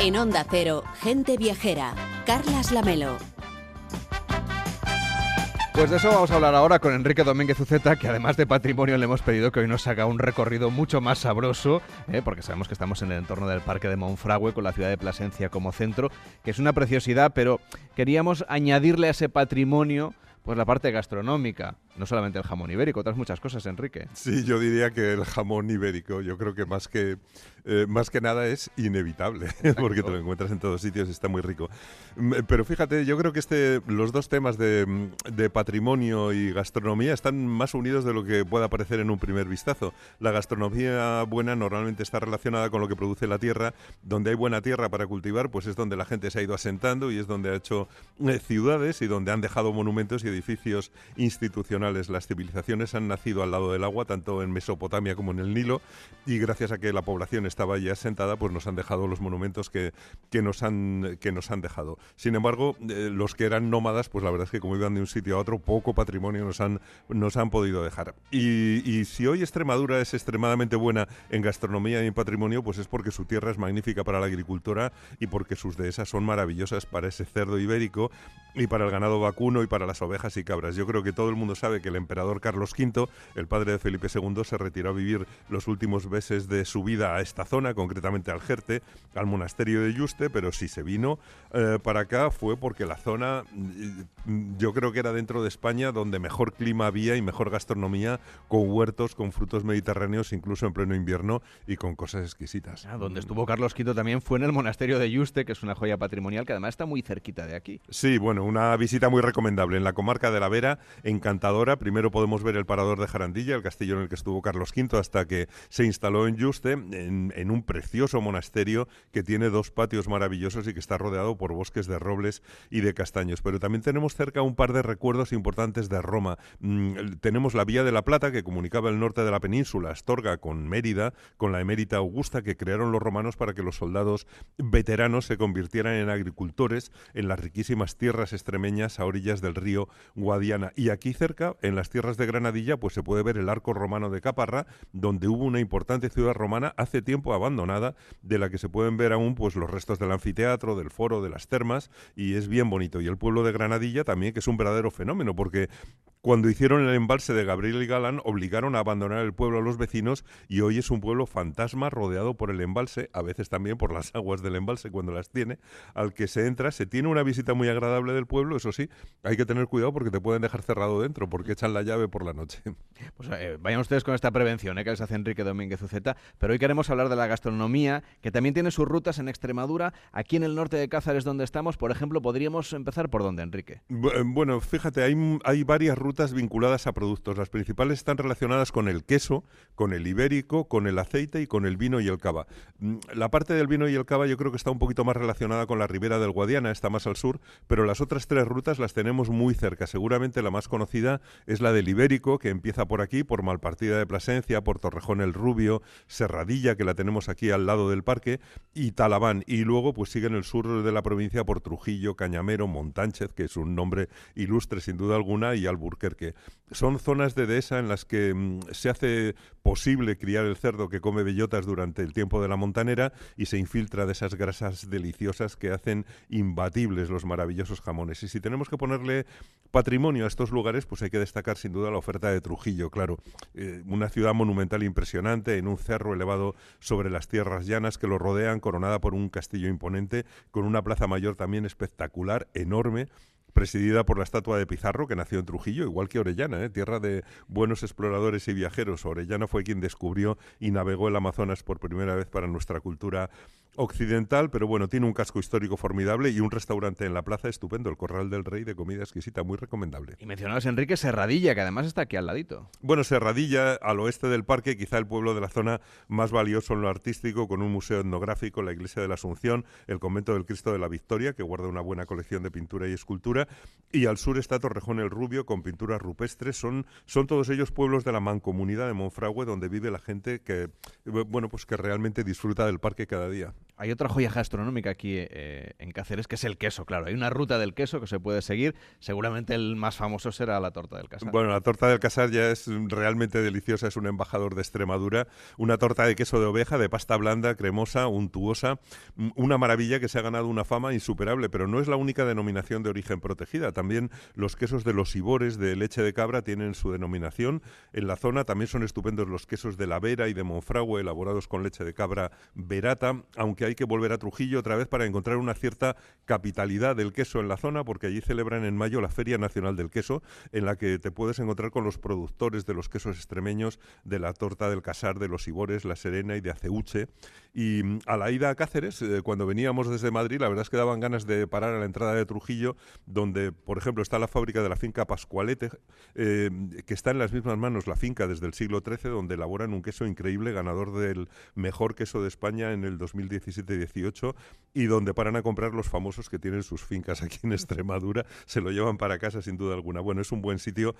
En Onda Cero, Gente Viajera, Carlas Lamelo. Pues de eso vamos a hablar ahora con Enrique Domínguez Uceta, que además de patrimonio le hemos pedido que hoy nos haga un recorrido mucho más sabroso, ¿eh? porque sabemos que estamos en el entorno del Parque de Monfragüe, con la ciudad de Plasencia como centro, que es una preciosidad, pero queríamos añadirle a ese patrimonio pues la parte gastronómica, no solamente el jamón ibérico, otras muchas cosas, Enrique. Sí, yo diría que el jamón ibérico, yo creo que más que, eh, más que nada es inevitable, porque te lo encuentras en todos sitios y está muy rico. Mm, pero fíjate, yo creo que este, los dos temas de, de, patrimonio y gastronomía están más unidos de lo que pueda parecer en un primer vistazo. La gastronomía buena normalmente está relacionada con lo que produce la tierra, donde hay buena tierra para cultivar, pues es donde la gente se ha ido asentando y es donde ha hecho eh, ciudades y donde han dejado monumentos y edificios institucionales. Las civilizaciones han nacido al lado del agua, tanto en Mesopotamia como en el Nilo, y gracias a que la población estaba ya asentada, pues nos han dejado los monumentos que, que, nos, han, que nos han dejado. Sin embargo, eh, los que eran nómadas, pues la verdad es que como iban de un sitio a otro, poco patrimonio nos han, nos han podido dejar. Y, y si hoy Extremadura es extremadamente buena en gastronomía y en patrimonio, pues es porque su tierra es magnífica para la agricultura y porque sus dehesas son maravillosas para ese cerdo ibérico y para el ganado vacuno y para las ovejas y cabras. Yo creo que todo el mundo sabe que el emperador Carlos V, el padre de Felipe II, se retiró a vivir los últimos meses de su vida a esta zona, concretamente al Jerte, al monasterio de Yuste, pero si se vino eh, para acá fue porque la zona, mm, yo creo que era dentro de España donde mejor clima había y mejor gastronomía, con huertos, con frutos mediterráneos, incluso en pleno invierno y con cosas exquisitas. Ah, donde estuvo Carlos V también fue en el monasterio de Yuste, que es una joya patrimonial que además está muy cerquita de aquí. Sí, bueno, una visita muy recomendable en la comarca de la Vera, Primero podemos ver el parador de Jarandilla, el castillo en el que estuvo Carlos V hasta que se instaló en Yuste, en, un precioso monasterio que tiene dos patios maravillosos y que está rodeado por bosques de robles y de castaños. Pero también tenemos cerca un par de recuerdos importantes de Roma. Mm, tenemos la Vía de la Plata que comunicaba el norte de la península, Astorga, con Mérida, con la emérita Augusta que crearon los romanos para que los soldados veteranos se convirtieran en agricultores en las riquísimas tierras extremeñas a orillas del río Guadiana. Y aquí cerca, en las tierras de Granadilla, pues se puede ver el arco romano de Caparra, donde hubo una importante ciudad romana hace tiempo abandonada, de la que se pueden ver aún pues los restos del anfiteatro, del foro, de las termas, y es bien bonito. Y el pueblo de Granadilla también, que es un verdadero fenómeno, porque cuando hicieron el embalse de Gabriel y Galán, obligaron a abandonar el pueblo a los vecinos y hoy es un pueblo fantasma rodeado por el embalse, a veces también por las aguas del embalse cuando las tiene, al que se entra, se tiene una visita muy agradable del pueblo, eso sí, hay que tener cuidado porque te pueden dejar cerrado dentro, porque echan la llave por la noche. Pues eh, vayan ustedes con esta prevención ¿eh? que les hace Enrique Domínguez Uceta, pero hoy queremos hablar de la gastronomía, que también tiene sus rutas en Extremadura, aquí en el norte de Cáceres donde estamos, por ejemplo, podríamos empezar por dónde, Enrique. Eh, bueno, fíjate, hay, hay varias rutas vinculadas a productos. Las principales están relacionadas con el queso, con el ibérico, con el aceite y con el vino y el cava. Mm, la parte del vino y el cava yo creo que está un poquito más relacionada con la ribera del Guadiana, está más al sur, pero las otras tres rutas las tenemos muy cerca. Seguramente la más conocida es la del ibérico, que empieza por aquí, por Malpartida de Plasencia, por Torrejón el Rubio, Serradilla, que la tenemos aquí al lado del parque, y Talabán. Y luego pues sigue en el sur de la provincia por Trujillo, Cañamero, Montánchez, que es un nombre ilustre sin duda alguna, y Alburquerque. Son zonas de dehesa en las que mm, se hace posible criar el cerdo que come bellotas durante el tiempo de la montanera y se infiltra de esas grasas deliciosas que hacen imbatibles los maravillosos jamones. Y si tenemos que ponerle patrimonio a estos lugares, pues hay que destacar sin duda la oferta de Trujillo, claro. Eh, una ciudad monumental impresionante en un cerro elevado sobre las tierras llanas que lo rodean, coronada por un castillo imponente, con una plaza mayor también espectacular, enorme presidida por la estatua de Pizarro, que nació en Trujillo, igual que Orellana, ¿eh? tierra de buenos exploradores y viajeros. Orellana fue quien descubrió y navegó el Amazonas por primera vez para nuestra cultura occidental, pero bueno, tiene un casco histórico formidable y un restaurante en la plaza estupendo, el Corral del Rey, de comida exquisita, muy recomendable. Y mencionabas, Enrique, Serradilla, que además está aquí al ladito. Bueno, Serradilla, al oeste del parque, quizá el pueblo de la zona más valioso en lo artístico, con un museo etnográfico, la iglesia de la Asunción, el convento del Cristo de la Victoria, que guarda una buena colección de pintura y escultura, y al sur está Torrejón el Rubio, con pinturas rupestres. Son, son todos ellos pueblos de la mancomunidad de Monfragüe, donde vive la gente que, bueno, pues que realmente disfruta del parque cada día. Hay otra joya gastronómica aquí eh, en Cáceres, que es el queso, claro. Hay una ruta del queso que se puede seguir. Seguramente el más famoso será la torta del casar. Bueno, la torta del casar ya es realmente deliciosa, es un embajador de Extremadura. Una torta de queso de oveja, de pasta blanda, cremosa, untuosa. Una maravilla que se ha ganado una fama insuperable, pero no es la única denominación de origen protegida. También los quesos de los ibores de leche de cabra tienen su denominación. En la zona también son estupendos los quesos de la Vera y de Monfragüe, elaborados con leche de cabra verata, aunque hay que volver a Trujillo otra vez para encontrar una cierta capitalidad del queso en la zona, porque allí celebran en mayo la Feria Nacional del Queso, en la que te puedes encontrar con los productores de los quesos extremeños, de la torta del casar, de los ibores, la serena y de aceuche. Y mm, a la ida a Cáceres, eh, cuando veníamos desde Madrid, la verdad es que daban ganas de parar a la entrada de Trujillo, donde, por ejemplo, está la fábrica de la finca Pascualete, eh, que está en las mismas manos la finca desde el siglo XIII, donde elaboran un queso increíble, ganador del mejor queso de España en el 2017-18 y donde paran a comprar los famosos que tienen sus fincas aquí en Extremadura, se lo llevan para casa sin duda alguna. Bueno, es un buen sitio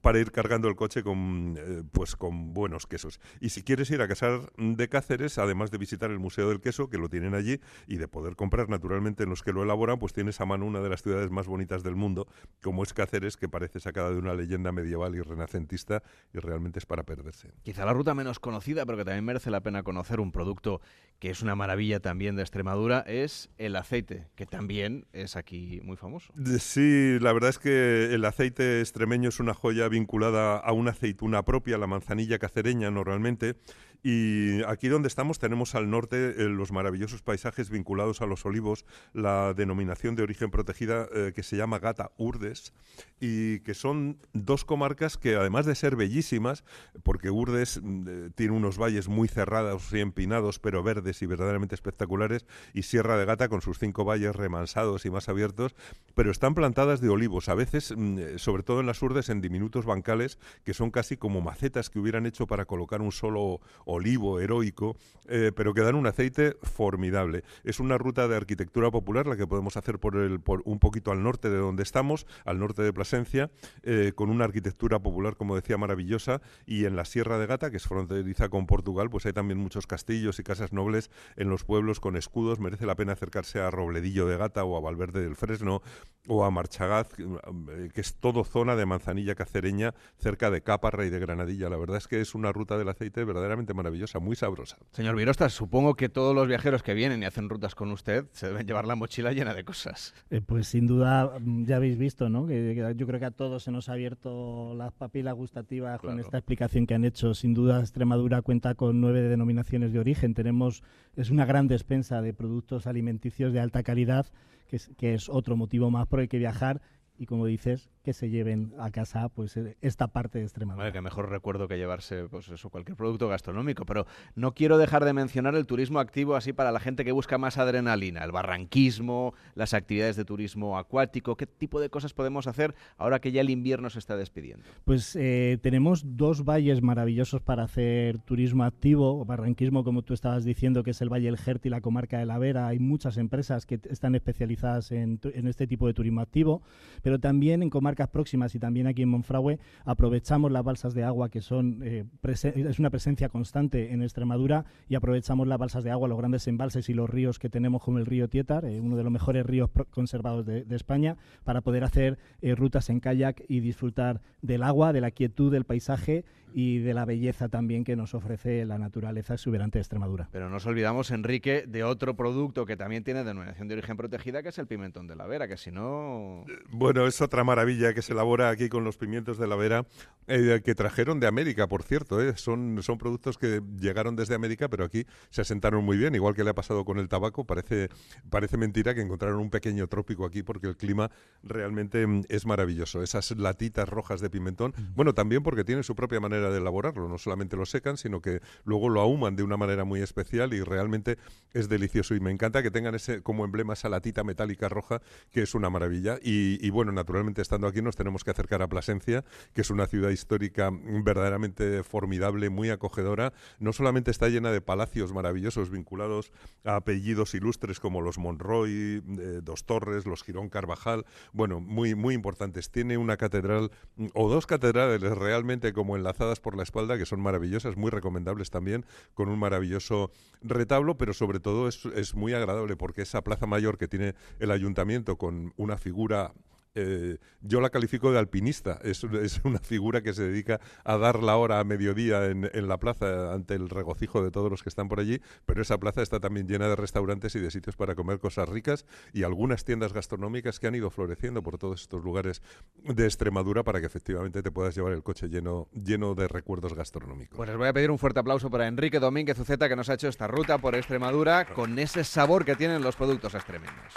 para ir cargando el coche con, eh, pues, con buenos quesos. Y si quieres ir a Casar de Cáceres, además de visitar el Museo del Queso, que lo tienen allí, y de poder comprar naturalmente en los que lo elaboran, pues tienes a mano una de las ciudades más bonitas del mundo, como es Cáceres, que parece sacada de una leyenda medieval y renacentista y realmente es para perderse. Quizá la ruta menos conocida, pero que también merece la pena conocer un producto que es una maravilla también de Extremadura, es el aceite, que también es aquí muy famoso. Sí, la verdad es que el aceite extremeño es una joya vinculada a una aceituna propia, la manzanilla cacereña normalmente, y aquí donde estamos tenemos al norte eh, los maravillosos paisajes vinculados a los olivos, la denominación de origen protegida eh, que se llama Gata Urdes, y que son dos comarcas que además de ser bellísimas, porque Urdes mm, eh, tiene unos valles muy cerrados y empinados, pero verdes y verdaderamente espectaculares, y Sierra de Gata con sus cinco valles remansados y más abiertos, pero están plantadas de olivos, a veces, mm, sobre todo en las Urdes, en diminutos bancales, que son casi como macetas que hubieran hecho para colocar un solo olivo heroico, eh, pero que dan un aceite formidable. Es una ruta de arquitectura popular la que podemos hacer por, el, por un poquito al norte de donde estamos, al norte de Plasencia, eh, con una arquitectura popular, como decía, maravillosa, y en la Sierra de Gata, que es fronteriza con Portugal, pues hay también muchos castillos y casas nobles en los pueblos con escudos. Merece la pena acercarse a Robledillo de Gata o a Valverde del Fresno o a Marchagaz, eh, que es todo zona de manzanilla cacereña cerca de Caparra y de Granadilla. La verdad es que es una ruta del aceite verdaderamente maravillosa, muy sabrosa. Señor Virosta, supongo que todos los viajeros que vienen y hacen rutas con usted se deben llevar la mochila llena de cosas. Eh, pues sin duda, mm, ya habéis visto, ¿no? Que, yo creo que a todos se nos ha abierto las papilas gustativas con esta explicación que han hecho. Sin duda, Extremadura cuenta con nueve denominaciones de origen. Tenemos, es una gran despensa de productos alimenticios de alta calidad, que es, que es otro motivo más por el que viajar y como dices, que se lleven a casa pues eh, esta parte de Extremadura. Vale, que mejor recuerdo que llevarse pues eso, cualquier producto gastronómico, pero no quiero dejar de mencionar el turismo activo así para la gente que busca más adrenalina, el barranquismo, las actividades de turismo acuático, qué tipo de cosas podemos hacer ahora que ya el invierno se está despidiendo. Pues eh, tenemos dos valles maravillosos para hacer turismo activo, barranquismo como tú estabas diciendo, que es el Valle del Jert y la comarca de la Vera, hay muchas empresas que están especializadas en, en este tipo de turismo activo pero también en comarcas próximas y también aquí en Monfragüe aprovechamos las balsas de agua que son eh, es una presencia constante en Extremadura y aprovechamos las balsas de agua, los grandes embalses y los ríos que tenemos como el río Tietar, eh, uno de los mejores ríos conservados de, España, para poder hacer eh, rutas en kayak y disfrutar del agua, de la quietud del paisaje y de la belleza también que nos ofrece la naturaleza exuberante de Extremadura. Pero no nos olvidamos, Enrique, de otro producto que también tiene denominación de origen protegida, que es el pimentón de la Vera, que si no... Bueno, es otra maravilla que se elabora aquí con los pimientos de la Vera, eh, que trajeron de América, por cierto. Eh. Son, son productos que llegaron desde América, pero aquí se asentaron muy bien, igual que le ha pasado con el tabaco. Parece, parece mentira que encontraron un pequeño trópico aquí, porque el clima realmente mm, es maravilloso. Esas latitas rojas de pimentón, bueno, también porque tiene su propia manera de elaborarlo. No solamente lo secan, sino que luego lo ahuman de una manera muy especial y realmente es delicioso. Y me encanta que tengan ese como emblema esa latita metálica roja, que es una maravilla. Y, bueno, naturalmente estando aquí nos tenemos que acercar a Plasencia, que es una ciudad histórica verdaderamente formidable, muy acogedora. No solamente está llena de palacios maravillosos vinculados a apellidos ilustres como los Monroy, eh, Dos Torres, los Girón Carvajal, bueno, muy, muy importantes. Tiene una catedral o dos catedrales realmente como enlazadas por la espalda, que son maravillosas, muy recomendables también, con un maravilloso retablo, pero sobre todo es, es muy agradable porque esa plaza mayor que tiene el ayuntamiento con una figura eh, yo la califico de alpinista. Es, una figura que se dedica a dar la hora a mediodía en, en, la plaza ante el regocijo de todos los que están por allí, pero esa plaza está también llena de restaurantes y de sitios para comer cosas ricas y algunas tiendas gastronómicas que han ido floreciendo por todos estos lugares de Extremadura para que efectivamente te puedas llevar el coche lleno, lleno de recuerdos gastronómicos. Pues les voy a pedir un fuerte aplauso para Enrique Domínguez Uceta que nos ha hecho esta ruta por Extremadura con ese sabor que tienen los productos extremeños.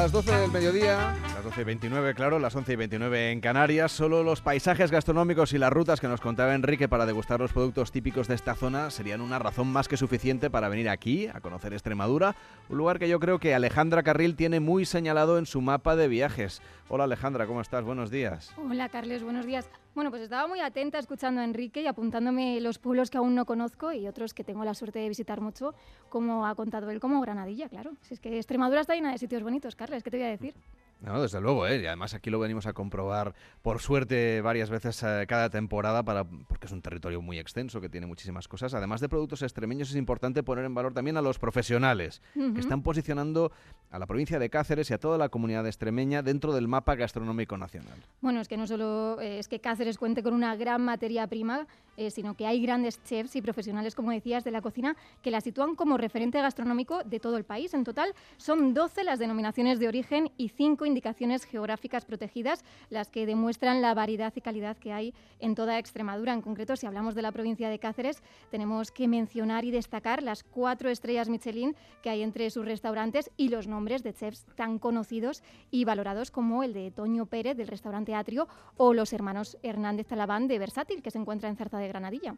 Las 12 del mediodía, 12 y 29, claro, las 11 y 29 en Canarias. Solo los paisajes gastronómicos y las rutas que nos contaba Enrique para degustar los productos típicos de esta zona serían una razón más que suficiente para venir aquí a conocer Extremadura, un lugar que yo creo que Alejandra Carril tiene muy señalado en su mapa de viajes. Hola Alejandra, ¿cómo estás? Buenos días. Hola Carles, buenos días. Bueno, pues estaba muy atenta escuchando a Enrique y apuntándome los pueblos que aún no conozco y otros que tengo la suerte de visitar mucho, como ha contado él, como Granadilla, claro. Si es que Extremadura está llena de sitios bonitos, Carles, ¿qué te voy a decir? No, desde luego, ¿eh? y además aquí lo venimos a comprobar por suerte varias veces eh, cada temporada para, porque es un territorio muy extenso que tiene muchísimas cosas. Además de productos extremeños es importante poner en valor también a los profesionales uh -huh. que están posicionando a la provincia de Cáceres y a toda la comunidad extremeña dentro del mapa gastronómico nacional. Bueno, es que no solo eh, es que Cáceres cuente con una gran materia prima, eh, sino que hay grandes chefs y profesionales, como decías, de la cocina que la sitúan como referente gastronómico de todo el país. En total son 12 las denominaciones de origen y 5 indicaciones geográficas protegidas, las que demuestran la variedad y calidad que hay en toda Extremadura. En concreto, si hablamos de la provincia de Cáceres, tenemos que mencionar y destacar las cuatro estrellas Michelin que hay entre sus restaurantes y los nombres de chefs tan conocidos y valorados como el de Toño Pérez del restaurante Atrio o los hermanos Hernández Talabán de Versátil, que se encuentra en Zarza de Granadilla.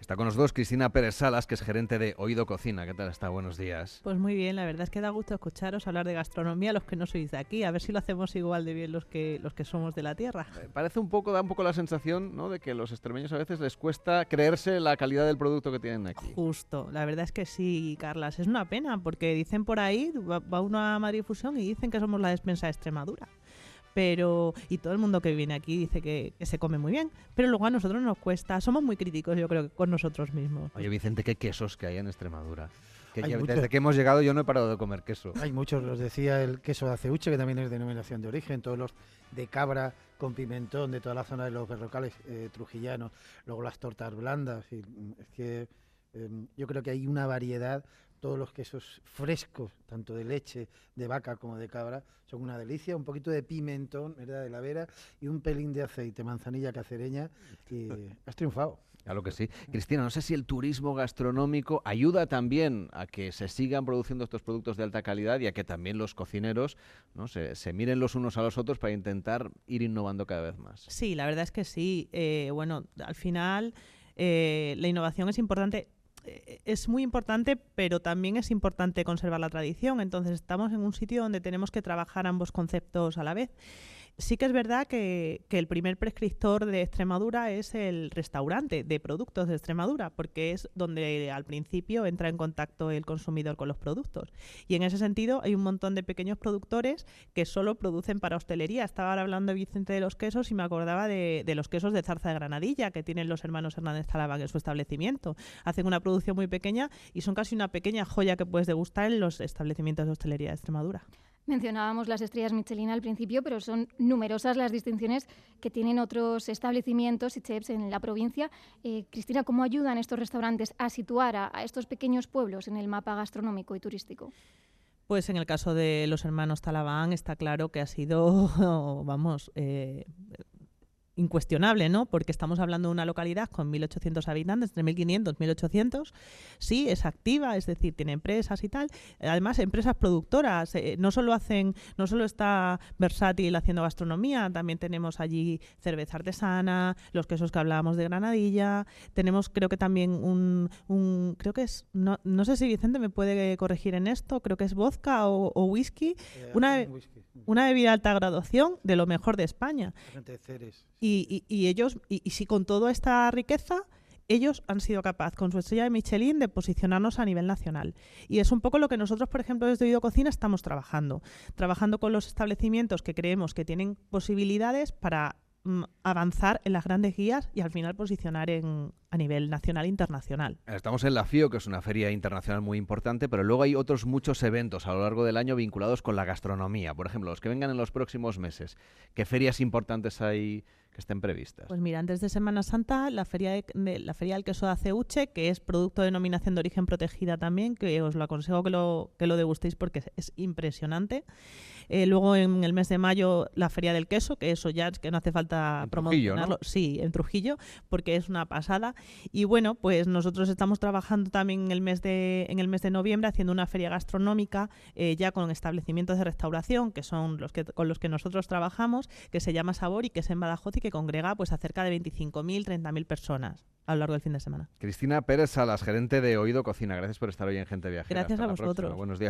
Está con nosotros Cristina Pérez Salas, que es gerente de Oído Cocina. ¿Qué tal está? Buenos días. Pues muy bien, la verdad es que da gusto escucharos hablar de gastronomía los que no sois de aquí. A ver si lo hacemos igual de bien los que los que somos de la tierra. Eh, parece un poco, da un poco la sensación ¿no? de que a los extremeños a veces les cuesta creerse la calidad del producto que tienen aquí. Justo, la verdad es que sí, Carlas. Es una pena porque dicen por ahí, va, va uno a Madrid Fusión y dicen que somos la despensa de Extremadura pero y todo el mundo que viene aquí dice que, que, se come muy bien, pero luego a nosotros nos cuesta, somos muy críticos yo creo con nosotros mismos. Oye Vicente, qué quesos que hay en Extremadura. Que ya, desde que hemos llegado yo no he parado de comer queso. Hay muchos, los decía el queso de aceuche, que también es denominación de origen, todos los de cabra con pimentón de toda la zona de los berrocales eh, trujillanos, luego las tortas blandas, y, es que eh, yo creo que hay una variedad todos los quesos frescos, tanto de leche, de vaca como de cabra, son una delicia. Un poquito de pimentón, ¿verdad? De la vera y un pelín de aceite, manzanilla cacereña y has triunfado. Claro que sí. Cristina, no sé si el turismo gastronómico ayuda también a que se sigan produciendo estos productos de alta calidad y a que también los cocineros ¿no? se, se miren los unos a los otros para intentar ir innovando cada vez más. Sí, la verdad es que sí. Eh, bueno, al final eh, la innovación es importante es muy importante, pero también es importante conservar la tradición. Entonces estamos en un sitio donde tenemos que trabajar ambos conceptos a la vez. Sí que es verdad que, el primer prescriptor de Extremadura es el restaurante de productos de Extremadura, porque es donde al principio entra en contacto el consumidor con los productos. Y en ese sentido hay un montón de pequeños productores que solo producen para hostelería. Estaba ahora hablando de Vicente de los quesos y me acordaba de, de los quesos de Zarza de Granadilla que tienen los hermanos Hernández Talabán en su establecimiento. Hacen una producción muy pequeña y son casi una pequeña joya que puedes degustar en los establecimientos de hostelería de Extremadura. Mencionábamos las estrellas Michelin al principio, pero son numerosas las distinciones que tienen otros establecimientos y chefs en la provincia. Eh, Cristina, ¿cómo ayudan estos restaurantes a situar a, estos pequeños pueblos en el mapa gastronómico y turístico? Pues en el caso de los hermanos Talabán está claro que ha sido, vamos, eh, incuestionable, ¿no? Porque estamos hablando de una localidad con 1.800 habitantes, entre 1.500 y 1.800. Sí, es activa, es decir, tiene empresas y tal. Además, empresas productoras. Eh, no solo hacen, no solo está versátil haciendo gastronomía, también tenemos allí cerveza artesana, los quesos que hablábamos de Granadilla. Tenemos, creo que también un, un creo que es, no, no, sé si Vicente me puede corregir en esto, creo que es vodka o, o whisky. Eh, una, whisky. una bebida de alta graduación de lo mejor de España. Ceres. Y, ellos, y, si con toda esta riqueza ellos han sido capaces, con su estrella de Michelin, de posicionarnos a nivel nacional. Y es un poco lo que nosotros, por ejemplo, desde Oído Cocina estamos trabajando. Trabajando con los establecimientos que creemos que tienen posibilidades para mm, avanzar en las grandes guías y al final posicionar a nivel nacional e internacional. Estamos en la FIO, que es una feria internacional muy importante, pero luego hay otros muchos eventos a lo largo del año vinculados con la gastronomía. Por ejemplo, los que vengan en los próximos meses. ¿Qué ferias importantes hay que estén previstas? Pues mira, antes de Semana Santa, la feria, de, de- la feria del queso de Aceuche, que es producto de denominación de origen protegida también, que os lo aconsejo que lo, que lo degustéis porque es, es impresionante. Eh, luego en el mes de mayo la feria del queso, que eso ya es que no hace falta En Trujillo, ¿no? promocionarlo. Sí, en Trujillo, porque es una pasada. Y bueno, pues nosotros estamos trabajando también en el mes de, en el mes de noviembre haciendo una feria gastronómica eh, ya con establecimientos de restauración, que son los que con los que nosotros trabajamos, que se llama Sabor y que es en Badajoz y que congrega pues a cerca de 25.000, 30.000 personas a lo largo del fin de semana. Cristina Pérez Salas, gerente de Oído Cocina. Gracias por estar hoy en Gente Viajera. Gracias Hasta a vosotros. Buenos días.